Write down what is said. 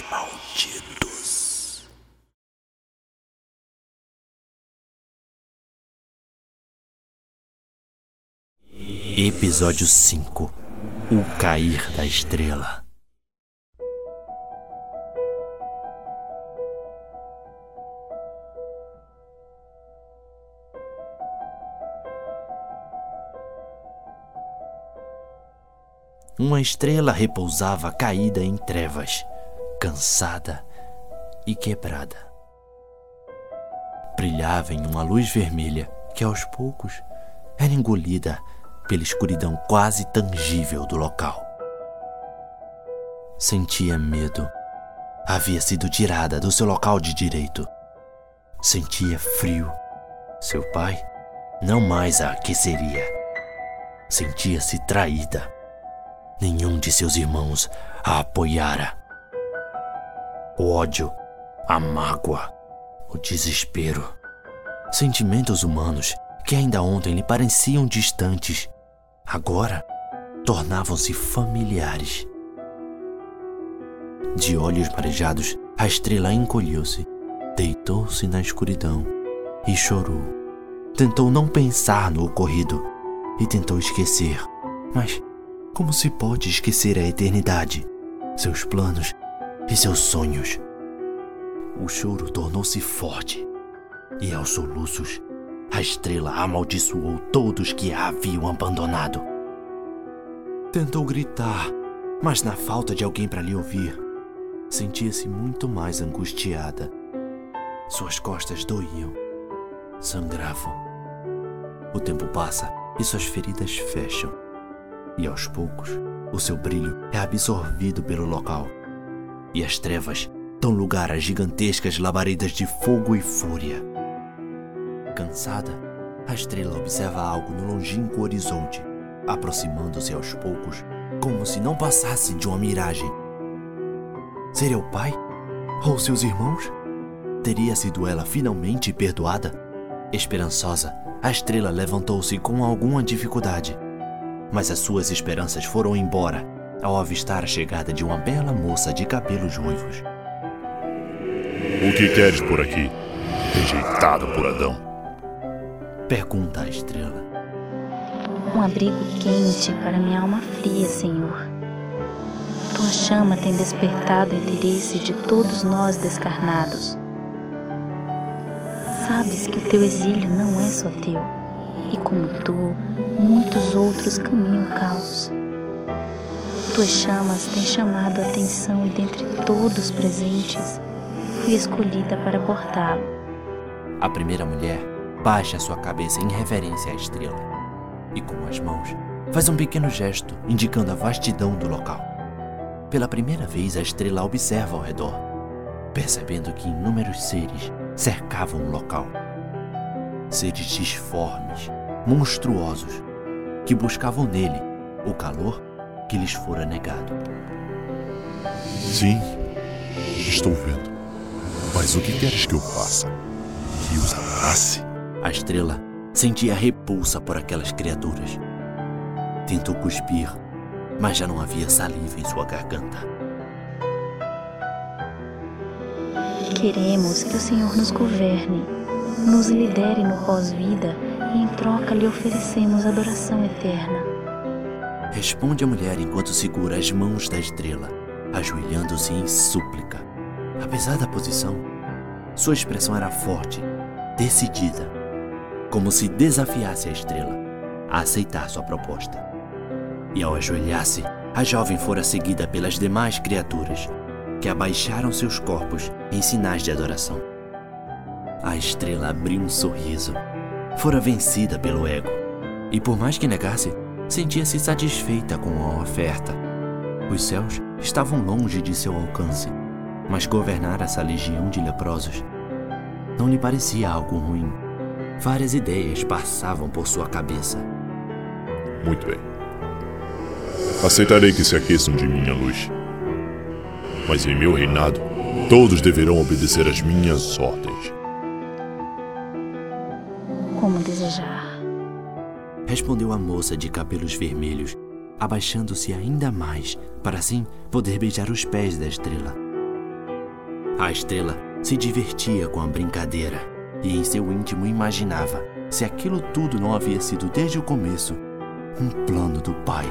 Os Malditos. Episódio 5 O Cair da Estrela. Uma estrela repousava caída em trevas, cansada e quebrada. Brilhava em uma luz vermelha que aos poucos era engolida pela escuridão quase tangível do local. Sentia medo. Havia sido tirada do seu local de direito. Sentia frio. Seu pai não mais a aqueceria. Sentia-se traída nenhum de seus irmãos a apoiara. O ódio, a mágoa, o desespero. Sentimentos humanos que ainda ontem lhe pareciam distantes, agora tornavam-se familiares. De olhos marejados, a estrela encolheu-se, deitou-se na escuridão e chorou. Tentou não pensar no ocorrido e tentou esquecer, mas como se pode esquecer a eternidade, seus planos seus sonhos? O choro tornou-se forte e, aos soluços, a estrela amaldiçoou todos que a haviam abandonado. Tentou gritar, mas na falta de alguém para lhe ouvir, sentia-se muito mais angustiada. Suas costas doíam, sangravam. O tempo passa e suas feridas fecham e aos poucos o seu brilho é absorvido pelo local. E as trevas dão lugar a gigantescas labaredas de fogo e fúria. Cansada, a estrela observa algo no longínquo horizonte, aproximando-se aos poucos, como se não passasse de uma miragem. Seria o pai? Ou seus irmãos? Teria sido ela finalmente perdoada? Esperançosa, a estrela levantou-se com alguma dificuldade mas as suas esperanças foram embora ao avistar a chegada de uma bela moça de cabelos ruivos. O que queres por aqui, rejeitado por Adão? Pergunta a estrela. Um abrigo quente para minha alma fria, Senhor. Tua chama tem despertado o interesse de todos nós descarnados. Sabes que o teu exílio não é só teu e como tu, muitos outros caminham caos. Tuas chamas têm chamado a atenção e dentre todos presentes, fui escolhida para portá-lo. A primeira mulher baixa sua cabeça em reverência à estrela e com as mãos faz um pequeno gesto indicando a vastidão do local. Pela primeira vez a estrela observa ao redor, percebendo que inúmeros seres cercavam o local. Seres disformes, monstruosos que buscavam nele o calor que lhes fora negado. Sim, estou vendo. Mas o que queres que eu faça? Que os abrace? A estrela sentia repulsa por aquelas criaturas. Tentou cuspir, mas já não havia saliva em sua garganta. Queremos que o Senhor nos governe, nos lidere no pós-vida e em troca lhe oferecemos adoração eterna. Responde a mulher enquanto segura as mãos da estrela, ajoelhando-se em súplica. Apesar da posição, sua expressão era forte, decidida, como se desafiasse a estrela a aceitar sua proposta. E ao ajoelhar-se, a jovem fora seguida pelas demais criaturas, que abaixaram seus corpos em sinais de adoração. A estrela abriu um sorriso fora vencida pelo ego. E por mais que negasse, sentia-se satisfeita com a oferta. Os céus estavam longe de seu alcance, mas governar essa legião de leprosos não lhe parecia algo ruim. Várias ideias passavam por sua cabeça. Muito bem. Aceitarei que se aqueçam de minha luz. Mas em meu reinado, todos deverão obedecer às minhas ordens como desejar. Respondeu a moça de cabelos vermelhos, abaixando-se ainda mais para assim poder beijar os pés da estrela. A estrela se divertia com a brincadeira e em seu íntimo imaginava se aquilo tudo não havia sido desde o começo um plano do pai